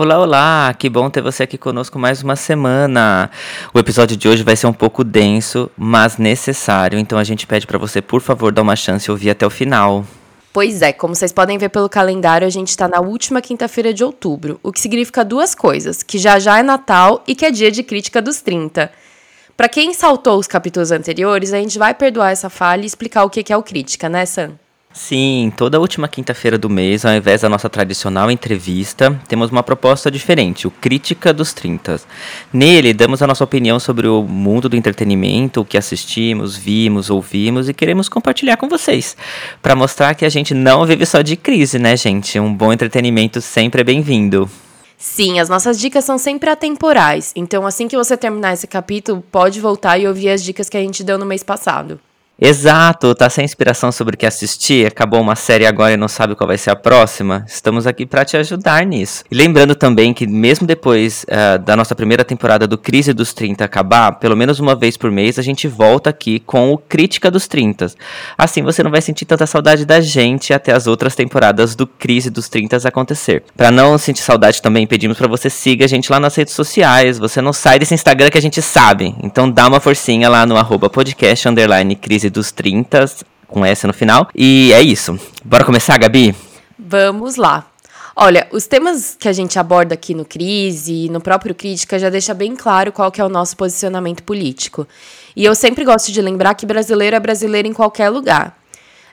Olá, olá! Que bom ter você aqui conosco mais uma semana. O episódio de hoje vai ser um pouco denso, mas necessário, então a gente pede para você, por favor, dar uma chance e ouvir até o final. Pois é, como vocês podem ver pelo calendário, a gente está na última quinta-feira de outubro, o que significa duas coisas: que já já é Natal e que é dia de crítica dos 30. Para quem saltou os capítulos anteriores, a gente vai perdoar essa falha e explicar o que é o crítica, né, Sam? Sim, toda última quinta-feira do mês, ao invés da nossa tradicional entrevista, temos uma proposta diferente, o Crítica dos 30. Nele, damos a nossa opinião sobre o mundo do entretenimento, o que assistimos, vimos, ouvimos e queremos compartilhar com vocês, para mostrar que a gente não vive só de crise, né, gente? Um bom entretenimento sempre é bem-vindo. Sim, as nossas dicas são sempre atemporais, então assim que você terminar esse capítulo, pode voltar e ouvir as dicas que a gente deu no mês passado. Exato, tá sem inspiração sobre o que assistir, acabou uma série agora e não sabe qual vai ser a próxima? Estamos aqui para te ajudar nisso. E lembrando também que mesmo depois uh, da nossa primeira temporada do Crise dos 30 acabar, pelo menos uma vez por mês a gente volta aqui com o Crítica dos 30. Assim você não vai sentir tanta saudade da gente até as outras temporadas do Crise dos 30 acontecer. Para não sentir saudade também, pedimos para você siga a gente lá nas redes sociais. Você não sai desse Instagram que a gente sabe. Então dá uma forcinha lá no arroba podcast underline crise dos 30, com S no final. E é isso. Bora começar, Gabi? Vamos lá. Olha, os temas que a gente aborda aqui no Crise e no próprio Crítica já deixa bem claro qual que é o nosso posicionamento político. E eu sempre gosto de lembrar que brasileiro é brasileiro em qualquer lugar.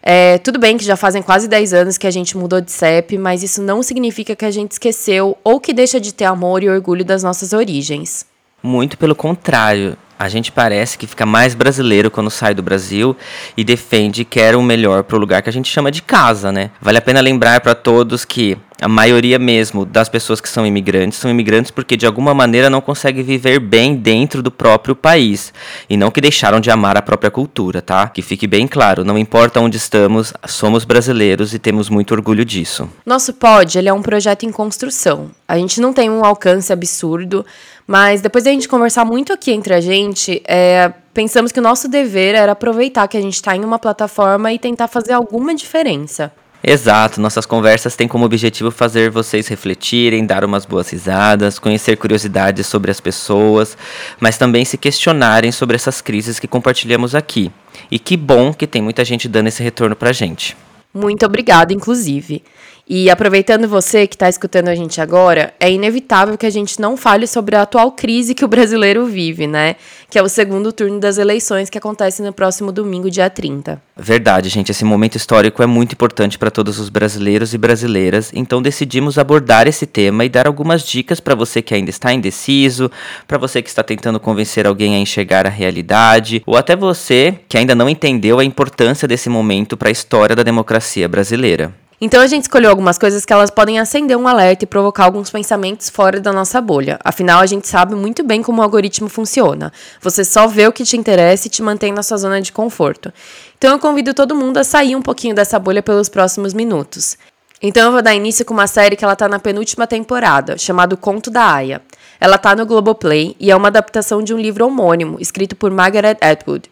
É, tudo bem que já fazem quase 10 anos que a gente mudou de CEP, mas isso não significa que a gente esqueceu ou que deixa de ter amor e orgulho das nossas origens. Muito pelo contrário. A gente parece que fica mais brasileiro quando sai do Brasil e defende que quer o melhor para o lugar que a gente chama de casa, né? Vale a pena lembrar para todos que a maioria mesmo das pessoas que são imigrantes são imigrantes porque de alguma maneira não conseguem viver bem dentro do próprio país e não que deixaram de amar a própria cultura, tá? Que fique bem claro, não importa onde estamos, somos brasileiros e temos muito orgulho disso. Nosso pod, ele é um projeto em construção. A gente não tem um alcance absurdo, mas depois da gente conversar muito aqui entre a gente, é, pensamos que o nosso dever era aproveitar que a gente está em uma plataforma e tentar fazer alguma diferença. Exato, nossas conversas têm como objetivo fazer vocês refletirem, dar umas boas risadas, conhecer curiosidades sobre as pessoas, mas também se questionarem sobre essas crises que compartilhamos aqui. E que bom que tem muita gente dando esse retorno pra gente. Muito obrigada, inclusive. E aproveitando você que está escutando a gente agora, é inevitável que a gente não fale sobre a atual crise que o brasileiro vive, né? Que é o segundo turno das eleições que acontece no próximo domingo, dia 30. Verdade, gente. Esse momento histórico é muito importante para todos os brasileiros e brasileiras, então decidimos abordar esse tema e dar algumas dicas para você que ainda está indeciso, para você que está tentando convencer alguém a enxergar a realidade, ou até você que ainda não entendeu a importância desse momento para a história da democracia brasileira. Então a gente escolheu algumas coisas que elas podem acender um alerta e provocar alguns pensamentos fora da nossa bolha. Afinal, a gente sabe muito bem como o algoritmo funciona. Você só vê o que te interessa e te mantém na sua zona de conforto. Então eu convido todo mundo a sair um pouquinho dessa bolha pelos próximos minutos. Então eu vou dar início com uma série que ela tá na penúltima temporada, chamada Conto da Aya. Ela tá no Globoplay e é uma adaptação de um livro homônimo, escrito por Margaret Atwood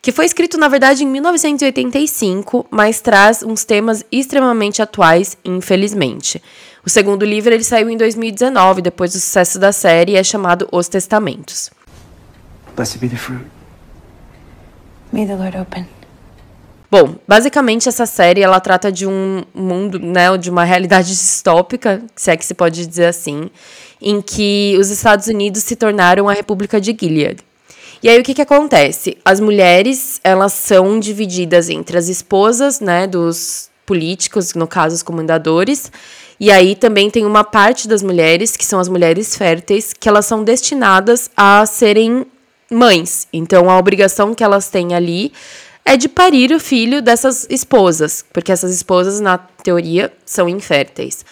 que foi escrito na verdade em 1985, mas traz uns temas extremamente atuais, infelizmente. O segundo livro ele saiu em 2019, depois do sucesso da série, e é chamado Os Testamentos. Blessed be the fruit. May the Lord open. Bom, basicamente essa série ela trata de um mundo, né, de uma realidade distópica, se é que se pode dizer assim, em que os Estados Unidos se tornaram a República de Gilead. E aí o que que acontece? As mulheres, elas são divididas entre as esposas, né, dos políticos, no caso os comandadores, e aí também tem uma parte das mulheres, que são as mulheres férteis, que elas são destinadas a serem mães. Então a obrigação que elas têm ali é de parir o filho dessas esposas, porque essas esposas, na teoria, são inférteis.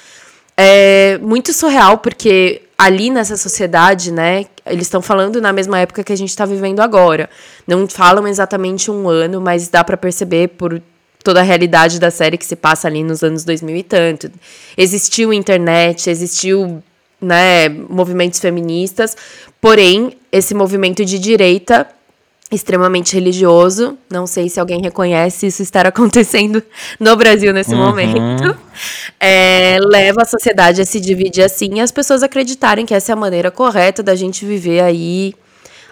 é muito surreal, porque ali nessa sociedade, né, eles estão falando na mesma época que a gente está vivendo agora. Não falam exatamente um ano, mas dá para perceber por toda a realidade da série que se passa ali nos anos 2000 e tanto. Existiu internet, existiu né, movimentos feministas, porém, esse movimento de direita extremamente religioso, não sei se alguém reconhece isso estar acontecendo no Brasil nesse uhum. momento, é, leva a sociedade a se dividir assim e as pessoas acreditarem que essa é a maneira correta da gente viver aí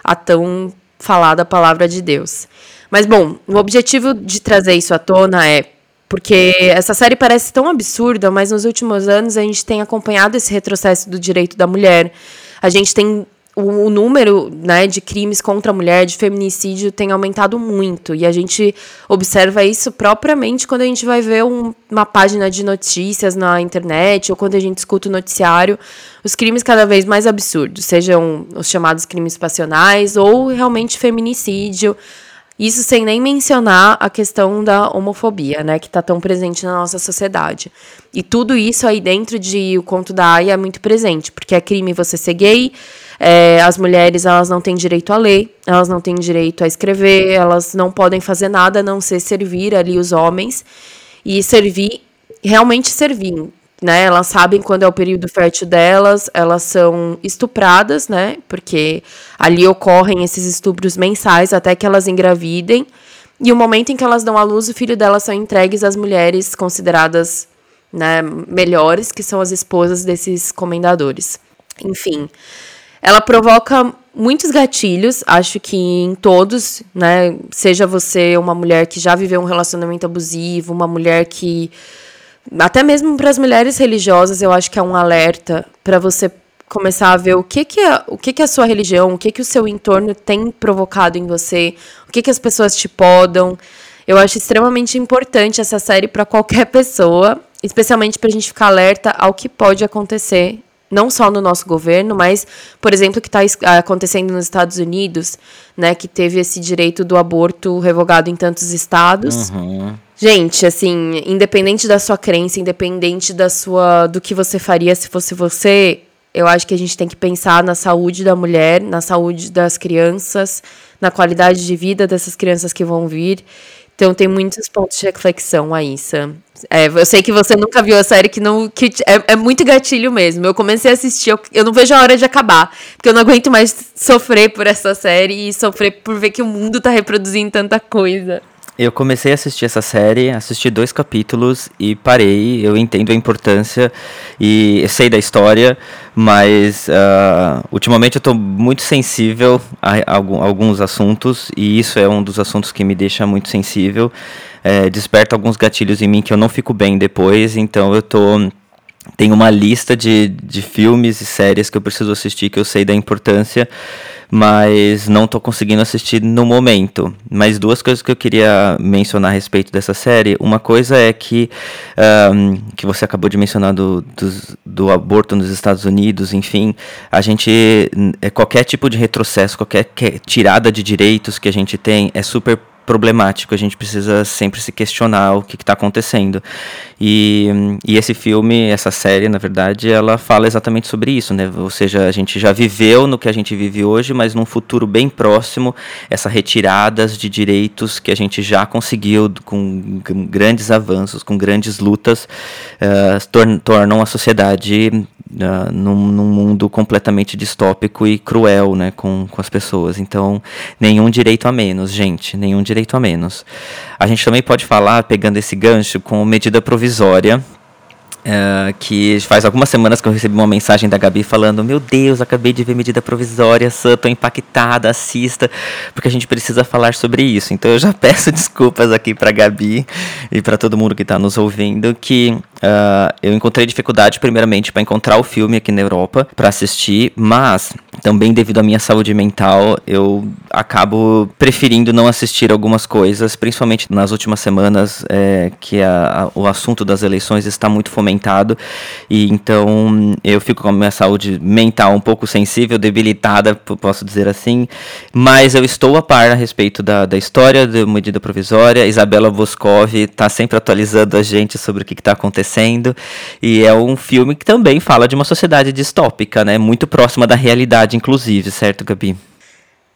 a tão falada palavra de Deus. Mas, bom, o objetivo de trazer isso à tona é porque essa série parece tão absurda, mas nos últimos anos a gente tem acompanhado esse retrocesso do direito da mulher. A gente tem o, o, número né, de crimes contra a mulher, de feminicídio, tem aumentado muito. E a gente observa isso propriamente quando a gente vai ver um, uma página de notícias na internet ou quando a gente escuta o noticiário. Os crimes cada vez mais absurdos, sejam os chamados crimes passionais ou realmente feminicídio. Isso sem nem mencionar a questão da homofobia, né, que está tão presente na nossa sociedade. E tudo isso aí dentro de O Conto da Aya é muito presente, porque é crime você ser gay, é, as mulheres elas não têm direito a ler, elas não têm direito a escrever, elas não podem fazer nada a não ser servir ali os homens e servir, realmente servir né? Elas sabem quando é o período fértil delas, elas são estupradas, né? Porque ali ocorrem esses estupros mensais até que elas engravidem. E o momento em que elas dão à luz, o filho delas são entregues às mulheres consideradas né, melhores, que são as esposas desses comendadores. Enfim, ela provoca muitos gatilhos, acho que em todos, né? Seja você uma mulher que já viveu um relacionamento abusivo, uma mulher que até mesmo para as mulheres religiosas, eu acho que é um alerta para você começar a ver o que que é, o que que a sua religião, o que que o seu entorno tem provocado em você, o que que as pessoas te podam. Eu acho extremamente importante essa série para qualquer pessoa, especialmente para a gente ficar alerta ao que pode acontecer, não só no nosso governo, mas, por exemplo, o que está acontecendo nos Estados Unidos, né, que teve esse direito do aborto revogado em tantos estados. Uhum. Gente, assim, independente da sua crença, independente da sua do que você faria se fosse você, eu acho que a gente tem que pensar na saúde da mulher, na saúde das crianças, na qualidade de vida dessas crianças que vão vir. Então tem muitos pontos de reflexão aí, Sam. É, eu sei que você nunca viu a série que não. Que é, é muito gatilho mesmo. Eu comecei a assistir, eu, eu não vejo a hora de acabar. Porque eu não aguento mais sofrer por essa série e sofrer por ver que o mundo tá reproduzindo tanta coisa. Eu comecei a assistir essa série, assisti dois capítulos e parei. Eu entendo a importância e sei da história, mas uh, ultimamente eu estou muito sensível a, alguns assuntos e isso é um dos assuntos que me deixa muito sensível. É, desperta alguns gatilhos em mim que eu não fico bem depois, então eu tô tenho uma lista de, de filmes e séries que eu preciso assistir que eu sei da importância mas não estou conseguindo assistir no momento. Mas duas coisas que eu queria mencionar a respeito dessa série. Uma coisa é que, um, que você acabou de mencionar do, do, do, aborto nos Estados Unidos, enfim, a gente, é, qualquer tipo de retrocesso, qualquer tirada de direitos que a gente tem é super problemático, a gente precisa sempre se questionar o que está acontecendo. E, e esse filme, essa série, na verdade, ela fala exatamente sobre isso, né? Ou seja, a gente já viveu no que a gente vive hoje, mas num futuro bem próximo, essa retiradas de direitos que a gente já conseguiu com grandes avanços, com grandes lutas, uh, tornam a sociedade uh, num, num, mundo completamente distópico e cruel né, com, com as pessoas. Então, nenhum direito a menos, gente, nenhum direito a menos. A gente também pode falar, pegando esse gancho, com medida provisória Uh, que faz algumas semanas que eu recebi uma mensagem da Gabi falando: Meu Deus, acabei de ver medida provisória, Sam, tô impactada, assista, porque a gente precisa falar sobre isso. Então eu já peço desculpas aqui pra Gabi e para todo mundo que está nos ouvindo, que uh, eu encontrei dificuldade, primeiramente, para encontrar o filme aqui na Europa para assistir, mas também devido à minha saúde mental, eu acabo preferindo não assistir algumas coisas, principalmente nas últimas semanas, é, que a, a, o assunto das eleições está muito fomentado E então eu fico com a minha saúde mental um pouco sensível, debilitada, posso dizer assim. Mas eu estou a par a respeito da, da história da medida provisória. Isabela Boscov está sempre atualizando a gente sobre o que está acontecendo. E é um filme que também fala de uma sociedade distópica, né? Muito próxima da realidade, inclusive, certo, Gabi?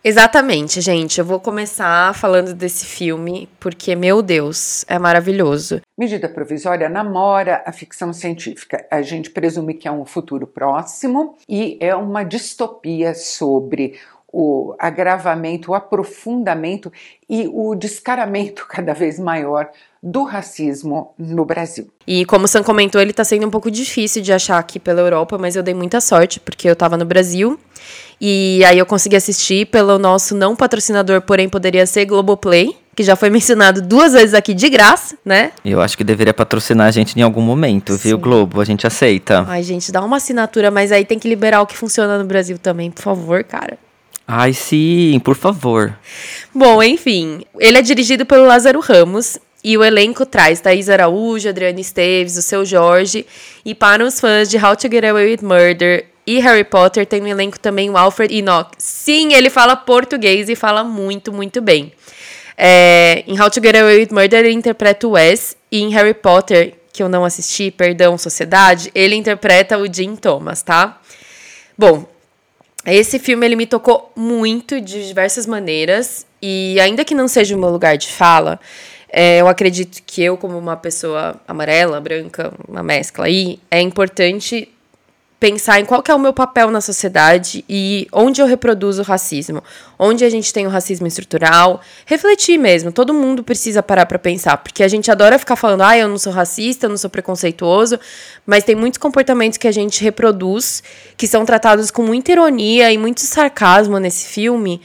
Exatamente, gente. Eu vou começar falando desse filme porque, meu Deus, é maravilhoso. Medida provisória namora a ficção científica. A gente presume que é um futuro próximo e é uma distopia sobre o agravamento, o aprofundamento e o descaramento cada vez maior do racismo no Brasil. E como o Sam comentou, ele está sendo um pouco difícil de achar aqui pela Europa, mas eu dei muita sorte porque eu estava no Brasil e aí eu consegui assistir pelo nosso não patrocinador, porém poderia ser Globoplay, que já foi mencionado duas vezes aqui de graça, né? Eu acho que deveria patrocinar a gente em algum momento, Sim. viu, Globo? A gente aceita. Ai, gente, dá uma assinatura, mas aí tem que liberar o que funciona no Brasil também, por favor, cara. Ai, sim, por favor. Bom, enfim, ele é dirigido pelo Lázaro Ramos e o elenco traz Thaís Araújo, Adriana Esteves, o seu Jorge. E para os fãs de How to Get Away with Murder e Harry Potter tem no elenco também o Alfred Enoch. Sim, ele fala português e fala muito, muito bem. É, em How to Get Away with Murder ele interpreta o Wes e em Harry Potter, que eu não assisti, perdão, Sociedade, ele interpreta o Jim Thomas, tá? Bom, esse filme ele me tocou muito de diversas maneiras e ainda que não seja o meu lugar de fala, é, eu acredito que eu como uma pessoa amarela, branca, uma mescla aí, é importante pensar em qual é o meu papel na sociedade e onde eu reproduzo o racismo, onde a gente tem o racismo estrutural, refletir mesmo. Todo mundo precisa parar para pensar, porque a gente adora ficar falando, ah, eu não sou racista, eu não sou preconceituoso, mas tem muitos comportamentos que a gente reproduz que são tratados com muita ironia e muito sarcasmo nesse filme,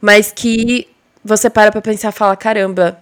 mas que você para para pensar fala, caramba,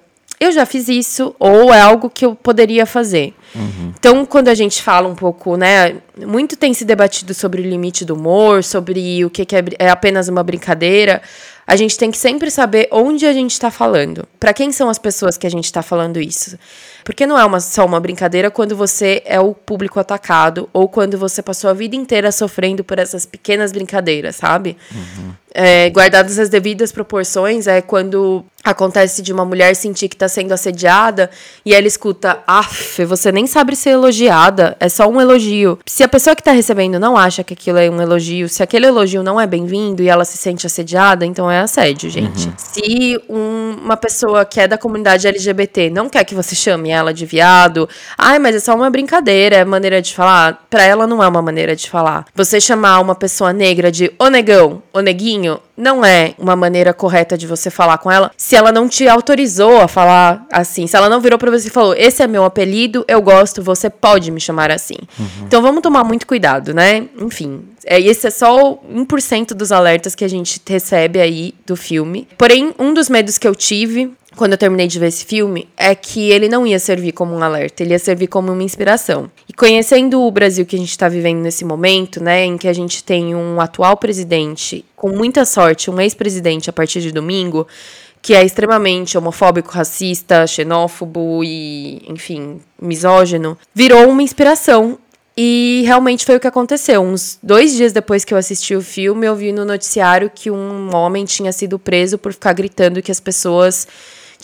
eu já fiz isso, ou é algo que eu poderia fazer. Uhum. Então, quando a gente fala um pouco, né, muito tem se debatido sobre o limite do humor, sobre o que, que é, é apenas uma brincadeira. A gente tem que sempre saber onde a gente está falando. Para quem são as pessoas que a gente está falando isso? Porque não é uma, só uma brincadeira quando você é o público atacado ou quando você passou a vida inteira sofrendo por essas pequenas brincadeiras, sabe? Uhum. É, guardadas as devidas proporções, é quando acontece de uma mulher sentir que está sendo assediada e ela escuta, af, você nem sabe ser elogiada, é só um elogio. Se a pessoa que está recebendo não acha que aquilo é um elogio, se aquele elogio não é bem-vindo e ela se sente assediada, então é assédio, gente. Uhum. Se um, uma pessoa que é da comunidade LGBT não quer que você chame ela de viado, ai, mas é só uma brincadeira, é maneira de falar, para ela não é uma maneira de falar. Você chamar uma pessoa negra de o negão, o neguinho, não é uma maneira correta de você falar com ela se ela não te autorizou a falar assim. Se ela não virou pra você e falou: Esse é meu apelido, eu gosto, você pode me chamar assim. Uhum. Então vamos tomar muito cuidado, né? Enfim, é, esse é só 1% dos alertas que a gente recebe aí do filme. Porém, um dos medos que eu tive quando eu terminei de ver esse filme, é que ele não ia servir como um alerta, ele ia servir como uma inspiração. E conhecendo o Brasil que a gente está vivendo nesse momento, né, em que a gente tem um atual presidente, com muita sorte, um ex-presidente a partir de domingo, que é extremamente homofóbico, racista, xenófobo e, enfim, misógino, virou uma inspiração e realmente foi o que aconteceu. Uns dois dias depois que eu assisti o filme, eu vi no noticiário que um homem tinha sido preso por ficar gritando que as pessoas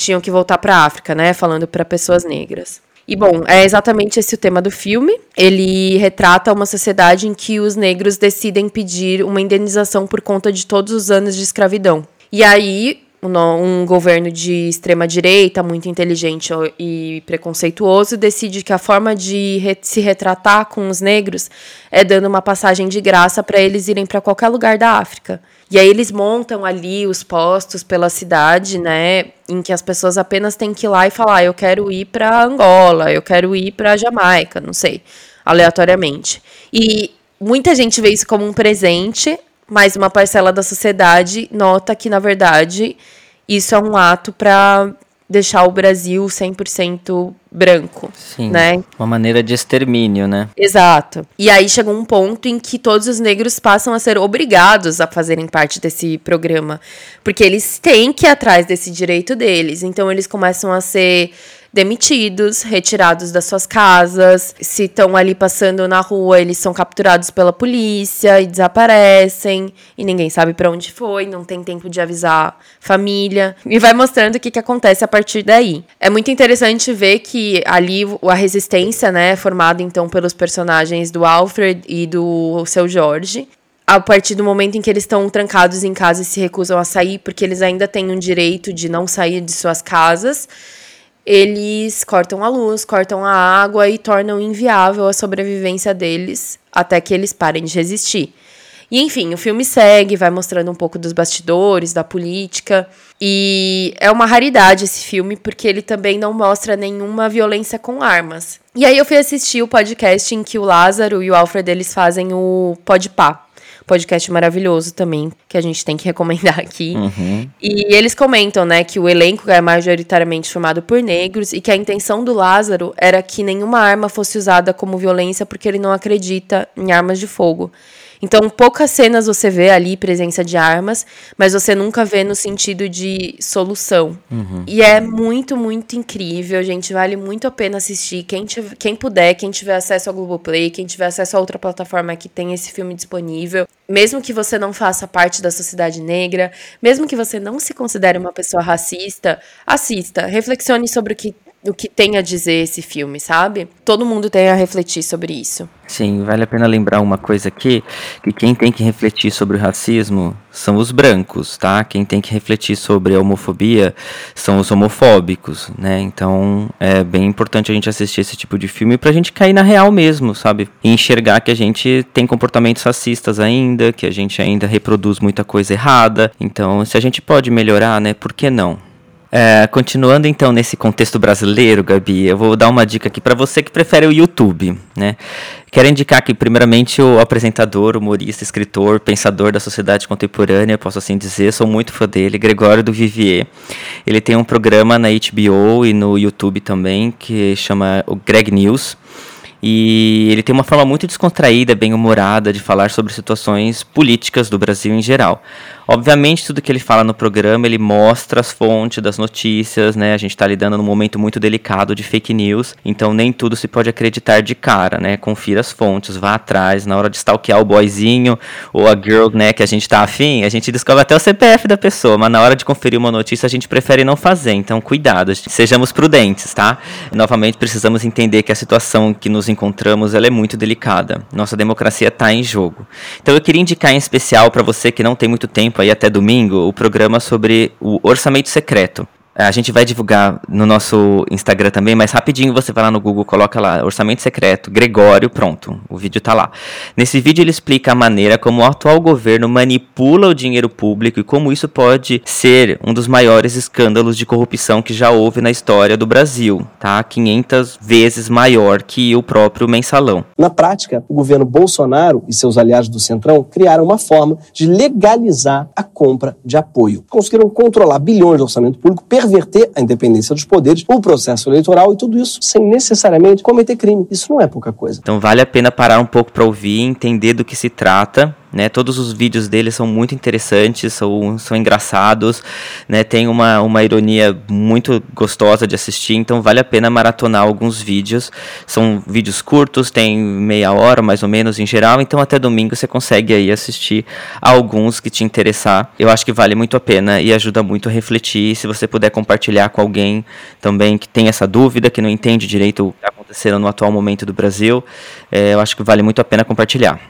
tinham que voltar para a África, né? Falando para pessoas negras. E bom, é exatamente esse o tema do filme. Ele retrata uma sociedade em que os negros decidem pedir uma indenização por conta de todos os anos de escravidão. E aí, um governo de extrema direita, muito inteligente e preconceituoso, decide que a forma de se retratar com os negros é dando uma passagem de graça para eles irem para qualquer lugar da África. E aí eles montam ali os postos pela cidade, né, em que as pessoas apenas têm que ir lá e falar, eu quero ir para Angola, eu quero ir para Jamaica, não sei, aleatoriamente. E muita gente vê isso como um presente, mas uma parcela da sociedade nota que na verdade isso é um ato para deixar o Brasil 100% branco, Sim, né? Uma maneira de extermínio, né? Exato. E aí chegou um ponto em que todos os negros passam a ser obrigados a fazerem parte desse programa, porque eles têm que ir atrás desse direito deles. Então eles começam a ser demitidos, retirados das suas casas. Se estão ali passando na rua, eles são capturados pela polícia e desaparecem. E ninguém sabe para onde foi, não tem tempo de avisar família. E vai mostrando o que, que acontece a partir daí. É muito interessante ver que ali a resistência, né, é formada então pelos personagens do Alfred e do seu Jorge a partir do momento em que eles estão trancados em casa e se recusam a sair, porque eles ainda têm um direito de não sair de suas casas, eles cortam a luz, cortam a água e tornam inviável a sobrevivência deles até que eles parem de resistir. E enfim, o filme segue, vai mostrando um pouco dos bastidores, da política. E é uma raridade esse filme, porque ele também não mostra nenhuma violência com armas. E aí eu fui assistir o podcast em que o Lázaro e o Alfred eles fazem o Podpah podcast maravilhoso também, que a gente tem que recomendar aqui. Uhum. E eles comentam, né, que o elenco é majoritariamente formado por negros e que a intenção do Lázaro era que nenhuma arma fosse usada como violência porque ele não acredita em armas de fogo. Então, poucas cenas você vê ali presença de armas, mas você nunca vê no sentido de solução. Uhum. E é muito, muito incrível, gente. Vale muito a pena assistir. Quem, tiver, quem puder, quem tiver acesso ao Globoplay, quem tiver acesso a outra plataforma que tem esse filme disponível, mesmo que você não faça parte da sociedade negra, mesmo que você não se considere uma pessoa racista, assista, reflexione sobre o que o que tem a dizer esse filme, sabe? Todo mundo tem a refletir sobre isso. Sim, vale a pena lembrar uma coisa aqui, que quem tem que refletir sobre o racismo são os brancos, tá? Quem tem que refletir sobre a homofobia são os homofóbicos, né? Então, é bem importante a gente assistir esse tipo de filme pra gente cair na real mesmo, sabe? E enxergar que a gente tem comportamentos racistas ainda, que a gente ainda reproduz muita coisa errada. Então, se a gente pode melhorar, né? Por que não? É, continuando então nesse contexto brasileiro, Gabi, eu vou dar uma dica aqui para você que prefere o YouTube, né? Quero indicar aqui, primeiramente, o apresentador, humorista, escritor, pensador da sociedade contemporânea, posso assim dizer, sou muito fã dele, Gregório do Vivier. Ele tem um programa na HBO e no YouTube também, que chama o Greg News. E ele tem uma forma muito descontraída, bem humorada de falar sobre situações políticas do Brasil em geral. Obviamente, tudo que ele fala no programa, ele mostra as fontes das notícias, né? A gente está lidando num momento muito delicado de fake news, então nem tudo se pode acreditar de cara, né? Confira as fontes, vá atrás, na hora de stalkear o boyzinho ou a girl, né, que a gente tá afim, a gente descobre até o CPF da pessoa, mas na hora de conferir uma notícia a gente prefere não fazer, então cuidado, sejamos prudentes, tá? Novamente, precisamos entender que a situação que nos encontramos, ela é muito delicada. Nossa democracia está em jogo. Então eu queria indicar em especial para você que não tem muito tempo aí até domingo o programa sobre o orçamento secreto. A gente vai divulgar no nosso Instagram também, mas rapidinho você vai lá no Google, coloca lá, orçamento secreto, Gregório, pronto, o vídeo tá lá. Nesse vídeo ele explica a maneira como o atual governo manipula o dinheiro público e como isso pode ser um dos maiores escândalos de corrupção que já houve na história do Brasil, tá? 500 vezes maior que o próprio mensalão. Na prática, o governo Bolsonaro e seus aliados do Centrão criaram uma forma de legalizar a compra de apoio. Conseguiram controlar bilhões de orçamento público, perverter a independência dos poderes, o processo eleitoral e tudo isso sem necessariamente cometer crime. Isso não é pouca coisa. Então vale a pena parar um pouco para ouvir, entender do que se trata né? Todos os vídeos dele são muito interessantes, são, são engraçados, né? Tem uma, uma ironia muito gostosa de assistir, então vale a pena maratonar alguns vídeos. São vídeos curtos, tem meia hora mais ou menos em geral, então até domingo você consegue aí assistir alguns que te interessar. Eu acho que vale muito a pena e ajuda muito a refletir. Se você puder compartilhar com alguém também que tem essa dúvida, que não entende direito o que está acontecendo no atual momento do Brasil, é, eu acho que vale muito a pena compartilhar.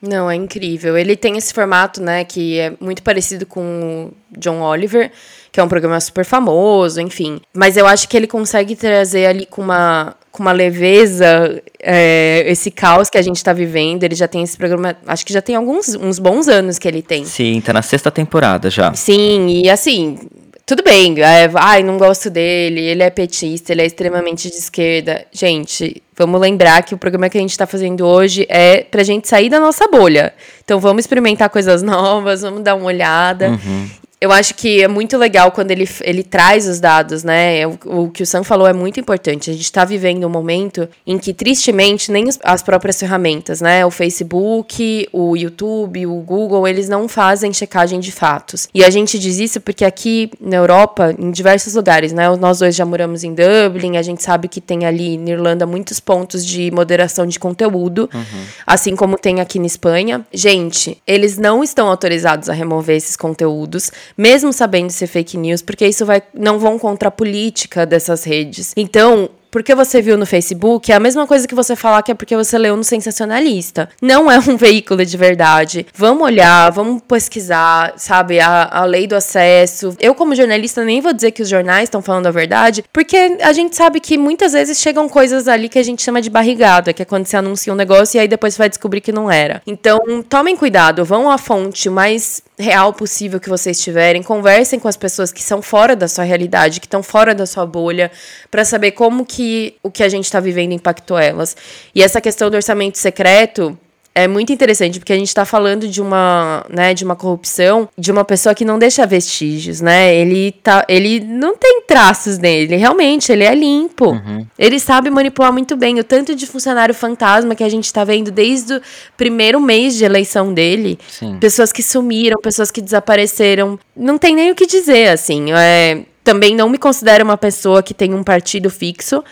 Não, é incrível. Ele tem esse formato, né, que é muito parecido com o John Oliver, que é um programa super famoso, enfim. Mas eu acho que ele consegue trazer ali com uma, com uma leveza é, esse caos que a gente está vivendo. Ele já tem esse programa, acho que já tem alguns uns bons anos que ele tem. Sim, tá na sexta temporada já. Sim, e assim, tudo bem, é, ai, não gosto dele, ele é petista, ele é extremamente de esquerda. Gente, vamos lembrar que o programa que a gente está fazendo hoje é pra gente sair da nossa bolha. Então vamos experimentar coisas novas, vamos dar uma olhada. Uhum. Eu acho que é muito legal quando ele, ele traz os dados, né? O, o que o Sam falou é muito importante. A gente está vivendo um momento em que, tristemente, nem as próprias ferramentas, né? O Facebook, o YouTube, o Google, eles não fazem checagem de fatos. E a gente diz isso porque aqui na Europa, em diversos lugares, né? Nós dois já moramos em Dublin, a gente sabe que tem ali na Irlanda muitos pontos de moderação de conteúdo, uhum. assim como tem aqui na Espanha. Gente, eles não estão autorizados a remover esses conteúdos mesmo sabendo ser fake news, porque isso vai não vão contra a política dessas redes. Então, porque você viu no Facebook, é a mesma coisa que você falar que é porque você leu no sensacionalista. Não é um veículo de verdade. Vamos olhar, vamos pesquisar, sabe, a, a lei do acesso. Eu, como jornalista, nem vou dizer que os jornais estão falando a verdade, porque a gente sabe que muitas vezes chegam coisas ali que a gente chama de barrigada, que é quando você anuncia um negócio e aí depois você vai descobrir que não era. Então, tomem cuidado, vão à fonte mais real possível que vocês tiverem, conversem com as pessoas que são fora da sua realidade, que estão fora da sua bolha, para saber como que o que a gente está vivendo impactou elas. E essa questão do orçamento secreto, é muito interessante, porque a gente está falando de uma, né, de uma corrupção de uma pessoa que não deixa vestígios, né? Ele, tá, ele não tem traços nele, realmente, ele é limpo. Uhum. Ele sabe manipular muito bem. O tanto de funcionário fantasma que a gente está vendo desde o primeiro mês de eleição dele. Sim. Pessoas que sumiram, pessoas que desapareceram. Não tem nem o que dizer, assim. É, também não me considero uma pessoa que tem um partido fixo.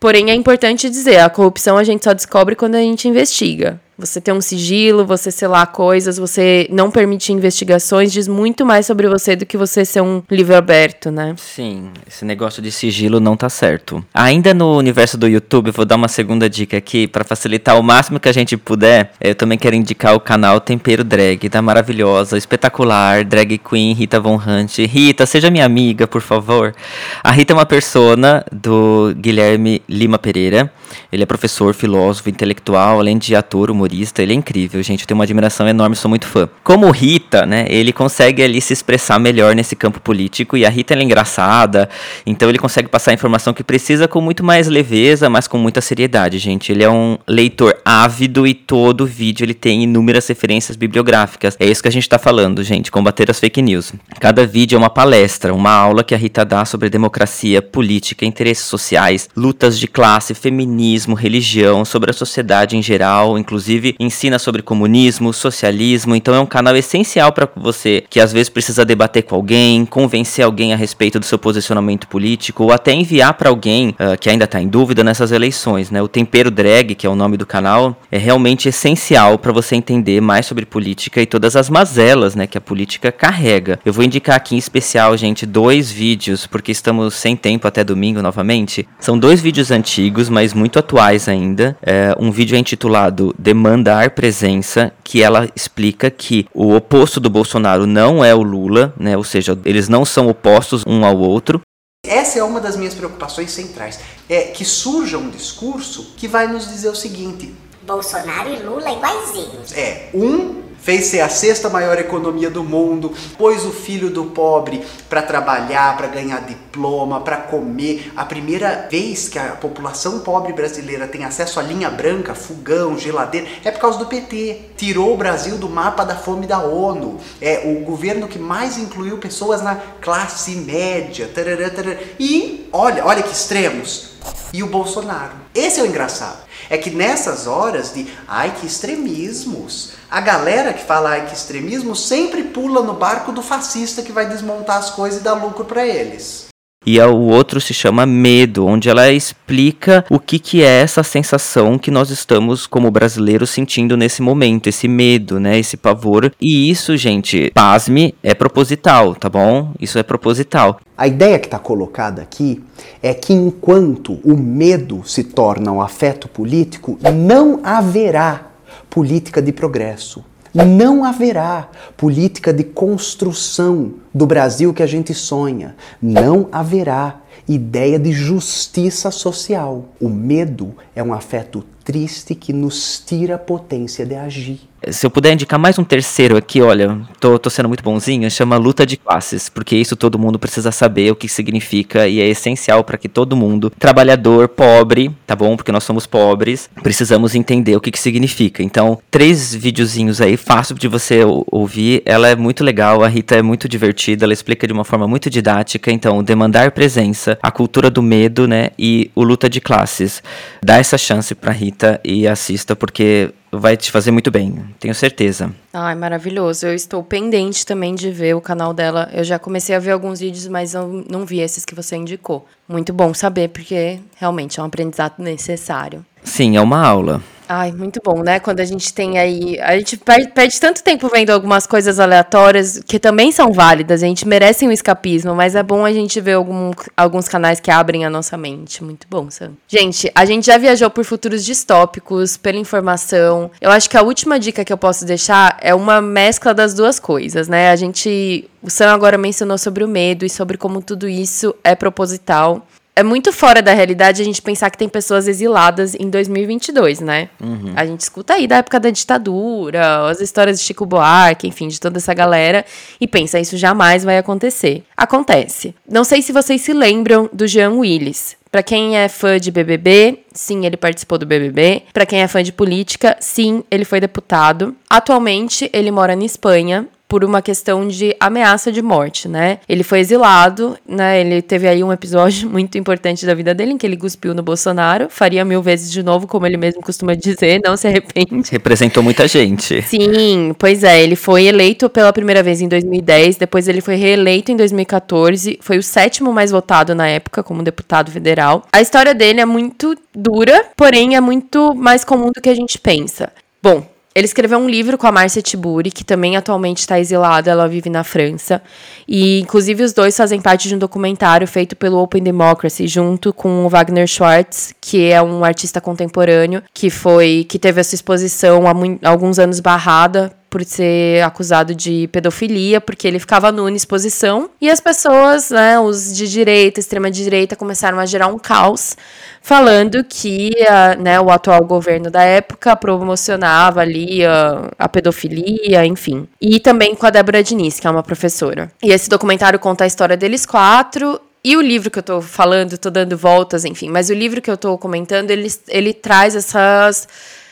Porém, é importante dizer, a corrupção a gente só descobre quando a gente investiga. Você ter um sigilo, você selar coisas, você não permitir investigações, diz muito mais sobre você do que você ser um livro aberto, né? Sim, esse negócio de sigilo não tá certo. Ainda no universo do YouTube, vou dar uma segunda dica aqui para facilitar o máximo que a gente puder. Eu também quero indicar o canal Tempero Drag, da maravilhosa, espetacular drag queen Rita Von Hunt. Rita, seja minha amiga, por favor. A Rita é uma persona do Guilherme Lima Pereira. Ele é professor, filósofo, intelectual, além de ator, humorista humorista, ele é incrível, gente. Eu tenho uma admiração enorme, sou muito fã. Como Rita, né, ele consegue ali se expressar melhor nesse campo político e a Rita é engraçada, então ele consegue passar a informação que precisa com muito mais leveza, mas com muita seriedade, gente. Ele é um leitor ávido e todo vídeo ele tem inúmeras referências bibliográficas. É isso que a gente tá falando, gente, combater as fake news. Cada vídeo é uma palestra, uma aula que a Rita dá sobre democracia, política, interesses sociais, lutas de classe, feminismo, religião, sobre a sociedade em geral, inclusive inclusive ensina sobre comunismo, socialismo, então é um canal essencial para você que às vezes precisa debater com alguém, convencer alguém a respeito do seu posicionamento político ou até enviar para alguém uh, que ainda está em dúvida nessas eleições, né? O Tempero Drag, que é o nome do canal, é realmente essencial para você entender mais sobre política e todas as mazelas, né, que a política carrega. Eu vou indicar aqui em especial, gente, dois vídeos, porque estamos sem tempo até domingo novamente. São dois vídeos antigos, mas muito atuais ainda. É, um vídeo é intitulado Demanda mandar presença, que ela explica que o oposto do Bolsonaro não é o Lula, né? Ou seja, eles não são opostos um ao outro. Essa é uma das minhas preocupações centrais, é que surja um discurso que vai nos dizer o seguinte: Bolsonaro e Lula iguaizinhos. É, um fez ser a sexta maior economia do mundo, pôs o filho do pobre para trabalhar, para ganhar diploma, para comer. A primeira vez que a população pobre brasileira tem acesso à linha branca, fogão, geladeira, é por causa do PT. Tirou o Brasil do mapa da fome da ONU. É o governo que mais incluiu pessoas na classe média. Tarará, tarará. E olha, olha que extremos. E o Bolsonaro. Esse é o engraçado. É que nessas horas de ai que extremismos, a galera que fala ai que extremismo sempre pula no barco do fascista que vai desmontar as coisas e dar lucro para eles. E o outro se chama Medo, onde ela explica o que, que é essa sensação que nós estamos, como brasileiros, sentindo nesse momento, esse medo, né? Esse pavor. E isso, gente, pasme, é proposital, tá bom? Isso é proposital. A ideia que está colocada aqui é que enquanto o medo se torna um afeto político, não haverá política de progresso. Não haverá política de construção do Brasil que a gente sonha. Não haverá ideia de justiça social. O medo é um afeto triste que nos tira a potência de agir. Se eu puder indicar mais um terceiro aqui, olha, tô, tô sendo muito bonzinho, chama Luta de Classes, porque isso todo mundo precisa saber o que significa e é essencial para que todo mundo, trabalhador, pobre, tá bom? Porque nós somos pobres, precisamos entender o que, que significa. Então, três videozinhos aí, fácil de você ouvir, ela é muito legal, a Rita é muito divertida, ela explica de uma forma muito didática, então, demandar presença, a cultura do medo, né, e o luta de classes. Dá essa chance pra Rita e assista, porque vai te fazer muito bem, tenho certeza. Ai, maravilhoso. Eu estou pendente também de ver o canal dela. Eu já comecei a ver alguns vídeos, mas eu não vi esses que você indicou. Muito bom saber, porque realmente é um aprendizado necessário. Sim, é uma aula. Ai, muito bom, né? Quando a gente tem aí. A gente perde, perde, tanto tempo vendo algumas coisas aleatórias que também são válidas, a gente merece um escapismo, mas é bom a gente ver algum, alguns canais que abrem a nossa mente. Muito bom, Sam. Gente, a gente já viajou por futuros distópicos, pela informação. Eu acho que a última dica que eu posso deixar é uma mescla das duas coisas, né? A gente. O Sam agora mencionou sobre o medo e sobre como tudo isso é proposital é muito fora da realidade a gente pensar que tem pessoas exiladas em 2022, né? Uhum. A gente escuta aí da época da ditadura, as histórias de Chico Buarque, enfim, de toda essa galera, e pensa, isso jamais vai acontecer. Acontece. Não sei se vocês se lembram do Jean Willis. Para quem é fã de BBB, sim, ele participou do BBB. Para quem é fã de política, sim, ele foi deputado. Atualmente, ele mora na Espanha por uma questão de ameaça de morte, né? Ele foi exilado, né? Ele teve aí um episódio muito importante da vida dele em que ele cuspiu no Bolsonaro. Faria mil vezes de novo, como ele mesmo costuma dizer, não se arrepende. Representou muita gente. Sim, pois é. Ele foi eleito pela primeira vez em 2010, depois ele foi reeleito em 2014, foi o sétimo mais votado na época como deputado federal. A história dele é muito dura, porém é muito mais comum do que a gente pensa. Bom, ele escreveu um livro com a Marcia Tiburi, que também atualmente está exilada, ela vive na França. E, inclusive, os dois fazem parte de um documentário feito pelo Open Democracy, junto com o Wagner Schwartz, que é um artista contemporâneo, que foi que teve essa exposição há, há alguns anos barrada por ser acusado de pedofilia, porque ele ficava nu em exposição. E as pessoas, né, os de direita, extrema direita, começaram a gerar um caos, falando que a, né, o atual governo da época promocionava ali a, a pedofilia, enfim. E também com a Débora Diniz, que é uma professora. E esse documentário conta a história deles quatro e o livro que eu tô falando, tô dando voltas, enfim, mas o livro que eu tô comentando, ele, ele traz essas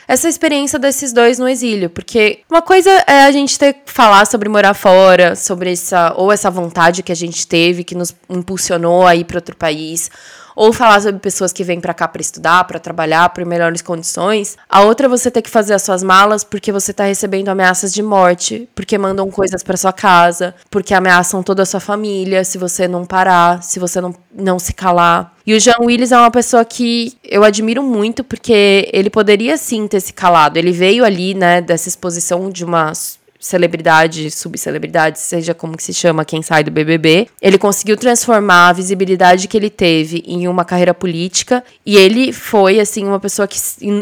essa experiência desses dois no exílio, porque uma coisa é a gente ter que falar sobre morar fora, sobre essa ou essa vontade que a gente teve que nos impulsionou a ir para outro país, ou falar sobre pessoas que vêm para cá para estudar, para trabalhar, por melhores condições. A outra é você ter que fazer as suas malas porque você tá recebendo ameaças de morte, porque mandam coisas para sua casa, porque ameaçam toda a sua família se você não parar, se você não, não se calar. E o Jean Willis é uma pessoa que eu admiro muito, porque ele poderia sim ter se calado. Ele veio ali, né, dessa exposição de uma celebridade, subcelebridade, seja como que se chama quem sai do BBB. Ele conseguiu transformar a visibilidade que ele teve em uma carreira política e ele foi assim uma pessoa que,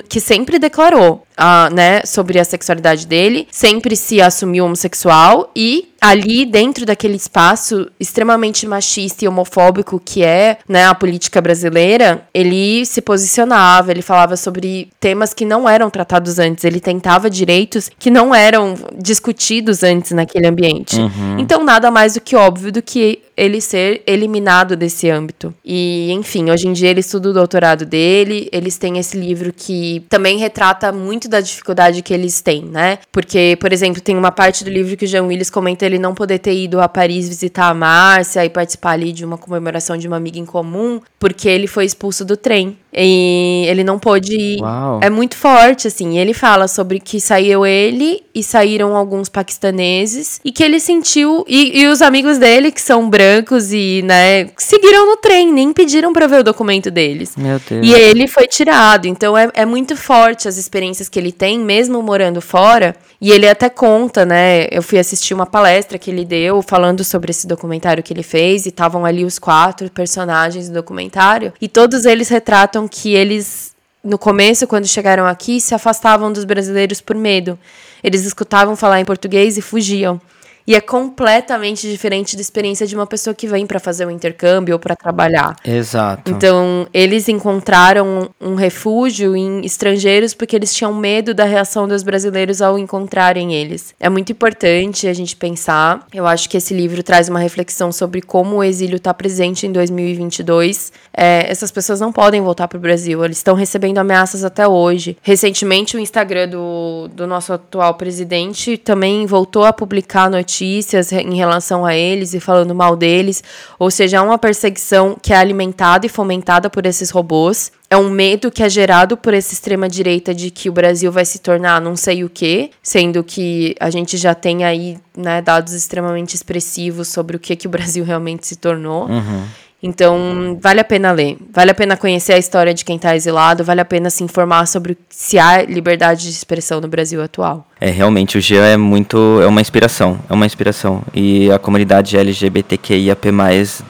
que sempre declarou, uh, né, sobre a sexualidade dele, sempre se assumiu homossexual e ali dentro daquele espaço extremamente machista e homofóbico que é né, a política brasileira, ele se posicionava, ele falava sobre temas que não eram tratados antes, ele tentava direitos que não eram discutidos antes naquele ambiente. Uhum. Então, nada mais do que óbvio do que ele ser eliminado desse âmbito. E, enfim, hoje em dia ele estuda o doutorado dele, eles têm esse livro que também retrata muito da dificuldade que eles têm, né? Porque, por exemplo, tem uma parte do livro que o Jean Willis comenta ele não poder ter ido a Paris visitar a Márcia e participar ali de uma comemoração de uma amiga em comum, porque ele foi expulso do trem. E ele não pôde ir. Uau. É muito forte, assim. Ele fala sobre que saiu ele e saíram alguns paquistaneses e que ele sentiu. E, e os amigos dele, que são brancos e, né, seguiram no trem, nem pediram pra ver o documento deles. Meu Deus. E ele foi tirado. Então é, é muito forte as experiências que ele tem, mesmo morando fora. E ele até conta, né? Eu fui assistir uma palestra que ele deu falando sobre esse documentário que ele fez e estavam ali os quatro personagens do documentário e todos eles retratam que eles, no começo, quando chegaram aqui, se afastavam dos brasileiros por medo. Eles escutavam falar em português e fugiam. E é completamente diferente da experiência de uma pessoa que vem para fazer um intercâmbio ou para trabalhar. Exato. Então, eles encontraram um refúgio em estrangeiros porque eles tinham medo da reação dos brasileiros ao encontrarem eles. É muito importante a gente pensar. Eu acho que esse livro traz uma reflexão sobre como o exílio está presente em 2022. É, essas pessoas não podem voltar para o Brasil. Eles estão recebendo ameaças até hoje. Recentemente, o Instagram do, do nosso atual presidente também voltou a publicar notícias em relação a eles e falando mal deles. Ou seja, há uma perseguição que é alimentada e fomentada por esses robôs. É um medo que é gerado por essa extrema-direita de que o Brasil vai se tornar não sei o quê, sendo que a gente já tem aí né, dados extremamente expressivos sobre o que, que o Brasil realmente se tornou. Uhum. Então, vale a pena ler. Vale a pena conhecer a história de quem está exilado, vale a pena se informar sobre se há liberdade de expressão no Brasil atual. É, realmente, o Jean é muito. é uma inspiração. É uma inspiração. E a comunidade LGBTQIAP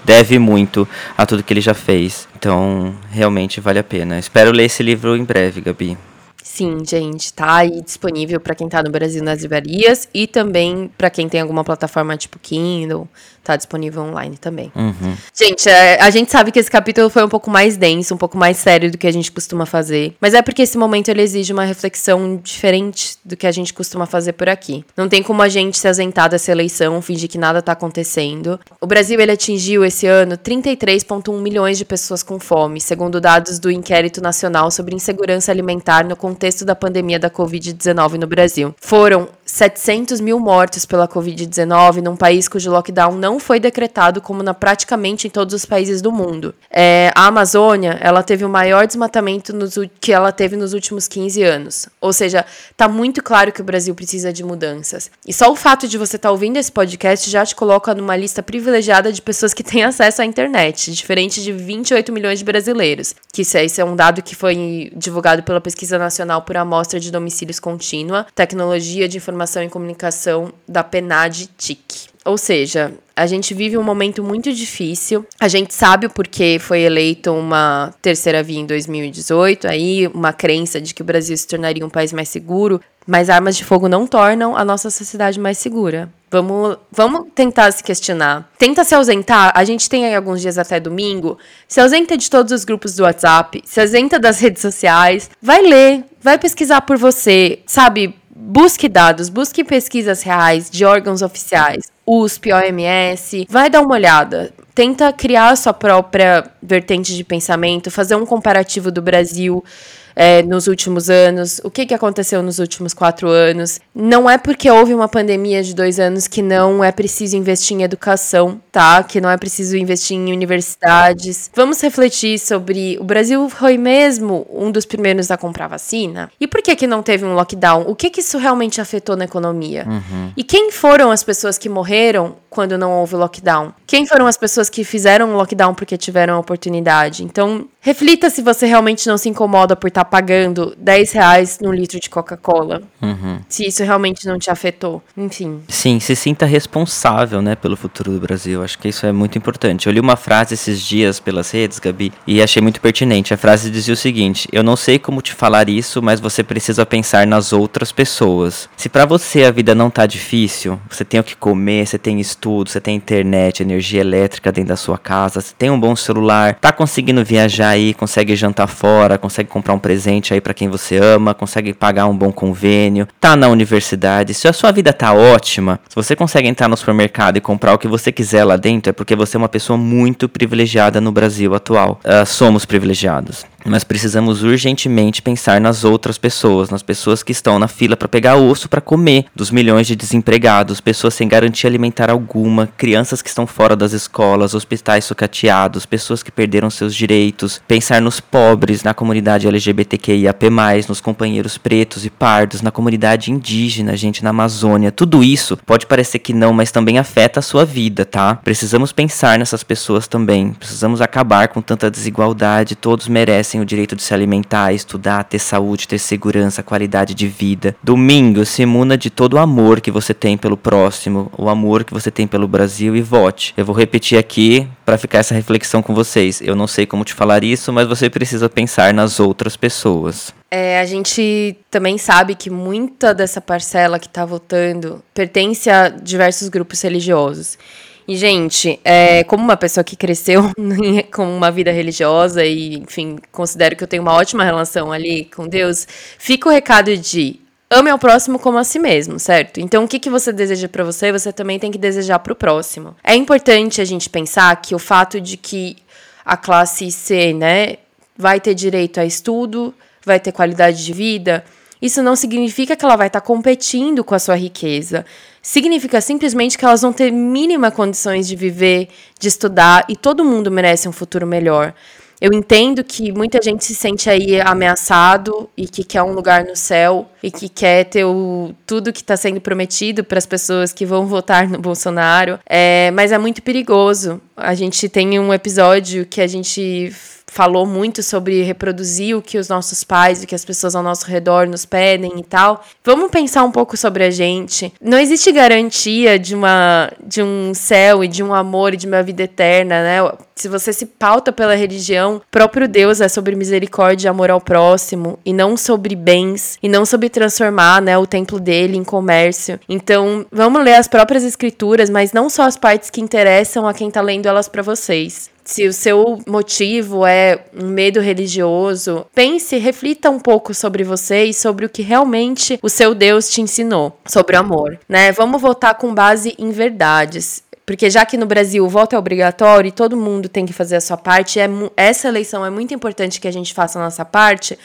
deve muito a tudo que ele já fez. Então, realmente vale a pena. Espero ler esse livro em breve, Gabi. Sim, gente, tá aí disponível para quem tá no Brasil nas livrarias e também para quem tem alguma plataforma tipo Kindle, tá disponível online também. Uhum. Gente, é, a gente sabe que esse capítulo foi um pouco mais denso, um pouco mais sério do que a gente costuma fazer. Mas é porque esse momento ele exige uma reflexão diferente do que a gente costuma fazer por aqui. Não tem como a gente se ausentar dessa eleição, fingir que nada tá acontecendo. O Brasil ele atingiu esse ano 33,1 milhões de pessoas com fome, segundo dados do Inquérito Nacional sobre Insegurança Alimentar no contexto da pandemia da Covid-19 no Brasil. Foram 700 mil mortos pela Covid-19 num país cujo lockdown não foi decretado como na praticamente em todos os países do mundo. É, a Amazônia, ela teve o maior desmatamento nos, que ela teve nos últimos 15 anos. Ou seja, tá muito claro que o Brasil precisa de mudanças. E só o fato de você estar tá ouvindo esse podcast já te coloca numa lista privilegiada de pessoas que têm acesso à internet, diferente de 28 milhões de brasileiros. Que esse é um dado que foi divulgado pela Pesquisa Nacional por Amostra de Domicílios Contínua, Tecnologia de Informação e Comunicação da PNAD-TIC. Ou seja, a gente vive um momento muito difícil. A gente sabe o porquê foi eleito uma terceira via em 2018, aí uma crença de que o Brasil se tornaria um país mais seguro, mas armas de fogo não tornam a nossa sociedade mais segura. Vamos, vamos tentar se questionar. Tenta se ausentar. A gente tem aí alguns dias até domingo. Se ausenta de todos os grupos do WhatsApp, se ausenta das redes sociais. Vai ler, vai pesquisar por você, sabe? Busque dados, busque pesquisas reais de órgãos oficiais, USP, OMS, vai dar uma olhada. Tenta criar a sua própria vertente de pensamento, fazer um comparativo do Brasil é, nos últimos anos, o que, que aconteceu nos últimos quatro anos. Não é porque houve uma pandemia de dois anos que não é preciso investir em educação, tá? Que não é preciso investir em universidades. Vamos refletir sobre o Brasil foi mesmo um dos primeiros a comprar vacina? E por que que não teve um lockdown? O que que isso realmente afetou na economia? Uhum. E quem foram as pessoas que morreram quando não houve lockdown? Quem foram as pessoas que fizeram um lockdown porque tiveram a oportunidade? Então, reflita se você realmente não se incomoda por estar pagando 10 reais num litro de Coca-Cola. Uhum. Se isso realmente não te afetou. Enfim. Sim, se sinta responsável, né, pelo futuro do Brasil. Acho que isso é muito importante. Eu li uma frase esses dias pelas redes, Gabi, e achei muito pertinente. A frase dizia o seguinte: Eu não sei como te falar isso, mas você precisa pensar nas outras pessoas. Se para você a vida não tá difícil, você tem o que comer, você tem estudo, você tem internet, energia elétrica dentro da sua casa, você tem um bom celular, tá conseguindo viajar aí, consegue jantar fora, consegue comprar um presente aí para quem você ama, consegue pagar um bom convênio, tá na universidade, se a sua vida tá ótima, se você consegue entrar no supermercado e comprar o que você quiser lá dentro, é porque você é uma pessoa muito privilegiada no Brasil atual. Uh, somos privilegiados. Mas precisamos urgentemente pensar nas outras pessoas, nas pessoas que estão na fila para pegar osso para comer, dos milhões de desempregados, pessoas sem garantia alimentar alguma, crianças que estão fora das escolas, hospitais sucateados, pessoas que perderam seus direitos, pensar nos pobres, na comunidade LGBTQIAP+, nos companheiros pretos e pardos, na comunidade indígena, gente, na Amazônia. Tudo isso pode parecer que não, mas também afeta a sua vida, tá? Precisamos pensar nessas pessoas também. Precisamos acabar com tanta desigualdade, todos merecem o direito de se alimentar, estudar, ter saúde, ter segurança, qualidade de vida. Domingo, se imuna de todo o amor que você tem pelo próximo, o amor que você tem pelo Brasil e vote. Eu vou repetir aqui para ficar essa reflexão com vocês. Eu não sei como te falar isso, mas você precisa pensar nas outras pessoas. É, a gente também sabe que muita dessa parcela que está votando pertence a diversos grupos religiosos. E, gente, é, como uma pessoa que cresceu com uma vida religiosa e, enfim, considero que eu tenho uma ótima relação ali com Deus, fica o recado de ame ao próximo como a si mesmo, certo? Então, o que, que você deseja para você, você também tem que desejar para o próximo. É importante a gente pensar que o fato de que a classe C, né, vai ter direito a estudo, vai ter qualidade de vida, isso não significa que ela vai estar tá competindo com a sua riqueza. Significa simplesmente que elas vão ter mínima condições de viver, de estudar e todo mundo merece um futuro melhor. Eu entendo que muita gente se sente aí ameaçado e que quer um lugar no céu e que quer ter o, tudo que está sendo prometido para as pessoas que vão votar no Bolsonaro, é, mas é muito perigoso. A gente tem um episódio que a gente falou muito sobre reproduzir o que os nossos pais, o que as pessoas ao nosso redor nos pedem e tal. Vamos pensar um pouco sobre a gente. Não existe garantia de uma de um céu e de um amor e de uma vida eterna, né? Se você se pauta pela religião, próprio Deus é sobre misericórdia e amor ao próximo e não sobre bens e não sobre transformar, né, o templo dele em comércio. Então, vamos ler as próprias escrituras, mas não só as partes que interessam a quem tá lendo elas para vocês se o seu motivo é um medo religioso, pense, reflita um pouco sobre você e sobre o que realmente o seu Deus te ensinou sobre o amor, né? Vamos votar com base em verdades. Porque já que no Brasil o voto é obrigatório e todo mundo tem que fazer a sua parte, é, essa eleição é muito importante que a gente faça a nossa parte,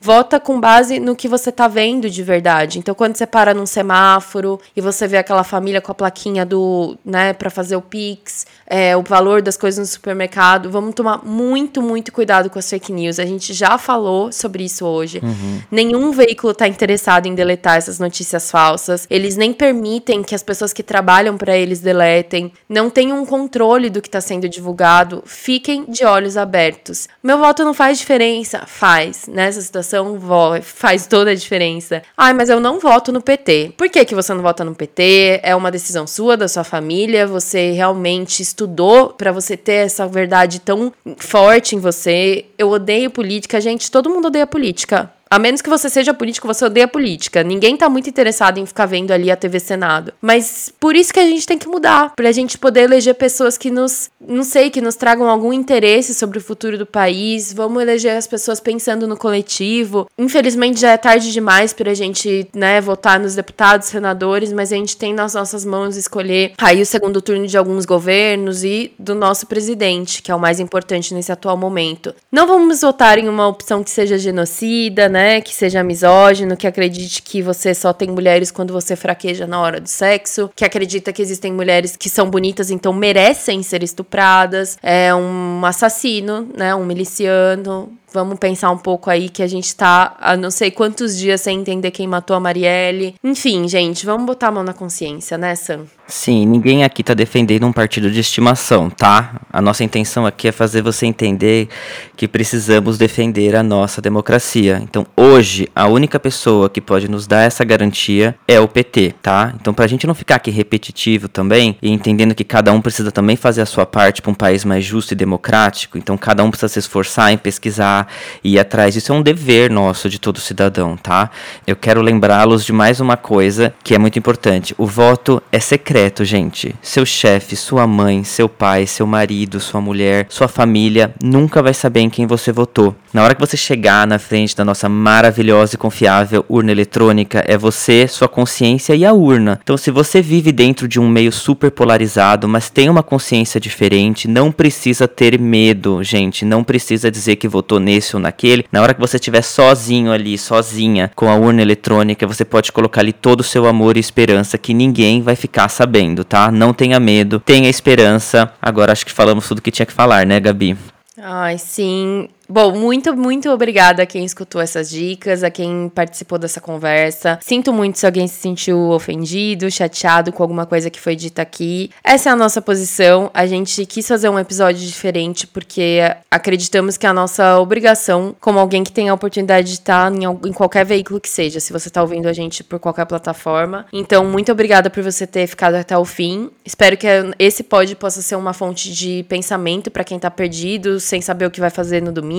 vota com base no que você tá vendo de verdade. Então, quando você para num semáforo e você vê aquela família com a plaquinha do, né, para fazer o Pix, é, o valor das coisas no supermercado, vamos tomar muito, muito cuidado com as fake news. A gente já falou sobre isso hoje. Uhum. Nenhum veículo tá interessado em deletar essas notícias falsas. Eles nem permitem que as pessoas que trabalham para eles deletem. Não tem um controle do que está sendo divulgado. Fiquem de olhos abertos. Meu voto não faz diferença? Faz. Nessa situação votação faz toda a diferença. Ai, mas eu não voto no PT. Por que, que você não vota no PT? É uma decisão sua, da sua família? Você realmente estudou para você ter essa verdade tão forte em você? Eu odeio política, gente. Todo mundo odeia política. A menos que você seja político, você odeia política. Ninguém tá muito interessado em ficar vendo ali a TV Senado. Mas por isso que a gente tem que mudar, pra gente poder eleger pessoas que nos, não sei, que nos tragam algum interesse sobre o futuro do país. Vamos eleger as pessoas pensando no coletivo. Infelizmente já é tarde demais pra gente, né, votar nos deputados, senadores, mas a gente tem nas nossas mãos escolher aí o segundo turno de alguns governos e do nosso presidente, que é o mais importante nesse atual momento. Não vamos votar em uma opção que seja genocida, né? Né, que seja misógino, que acredite que você só tem mulheres quando você fraqueja na hora do sexo, que acredita que existem mulheres que são bonitas, então merecem ser estupradas, é um assassino, né, um miliciano, Vamos pensar um pouco aí que a gente tá há não sei quantos dias sem entender quem matou a Marielle. Enfim, gente, vamos botar a mão na consciência, né, Sam? Sim, ninguém aqui tá defendendo um partido de estimação, tá? A nossa intenção aqui é fazer você entender que precisamos defender a nossa democracia. Então, hoje, a única pessoa que pode nos dar essa garantia é o PT, tá? Então, pra gente não ficar aqui repetitivo também e entendendo que cada um precisa também fazer a sua parte para um país mais justo e democrático, então cada um precisa se esforçar em pesquisar e ir atrás. Isso é um dever nosso de todo cidadão, tá? Eu quero lembrá-los de mais uma coisa que é muito importante. O voto é secreto, gente. Seu chefe, sua mãe, seu pai, seu marido, sua mulher, sua família nunca vai saber em quem você votou. Na hora que você chegar na frente da nossa maravilhosa e confiável urna eletrônica, é você, sua consciência e a urna. Então, se você vive dentro de um meio super polarizado, mas tem uma consciência diferente, não precisa ter medo, gente. Não precisa dizer que votou nesse ou naquele. Na hora que você estiver sozinho ali, sozinha, com a urna eletrônica, você pode colocar ali todo o seu amor e esperança que ninguém vai ficar sabendo, tá? Não tenha medo, tenha esperança. Agora acho que falamos tudo que tinha que falar, né, Gabi? Ai, sim. Bom, muito, muito obrigada a quem escutou essas dicas, a quem participou dessa conversa. Sinto muito se alguém se sentiu ofendido, chateado com alguma coisa que foi dita aqui. Essa é a nossa posição. A gente quis fazer um episódio diferente porque acreditamos que é a nossa obrigação, como alguém que tem a oportunidade de estar em, em qualquer veículo que seja, se você está ouvindo a gente por qualquer plataforma. Então, muito obrigada por você ter ficado até o fim. Espero que esse pod possa ser uma fonte de pensamento para quem tá perdido, sem saber o que vai fazer no domingo,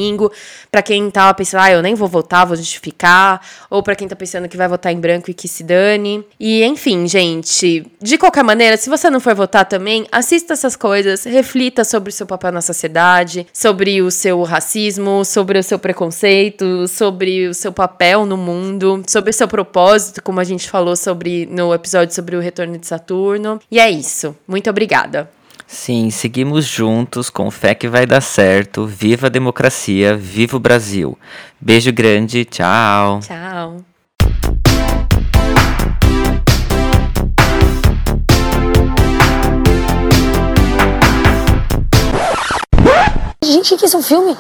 para quem tá pensando, ah, eu nem vou votar, vou justificar, ou para quem tá pensando que vai votar em branco e que se dane. E enfim, gente, de qualquer maneira, se você não for votar também, assista essas coisas, reflita sobre o seu papel na sociedade, sobre o seu racismo, sobre o seu preconceito, sobre o seu papel no mundo, sobre o seu propósito, como a gente falou sobre no episódio sobre o retorno de Saturno. E é isso. Muito obrigada. Sim, seguimos juntos, com fé que vai dar certo. Viva a democracia, viva o Brasil. Beijo grande, tchau. Tchau. Gente, que isso é um filme?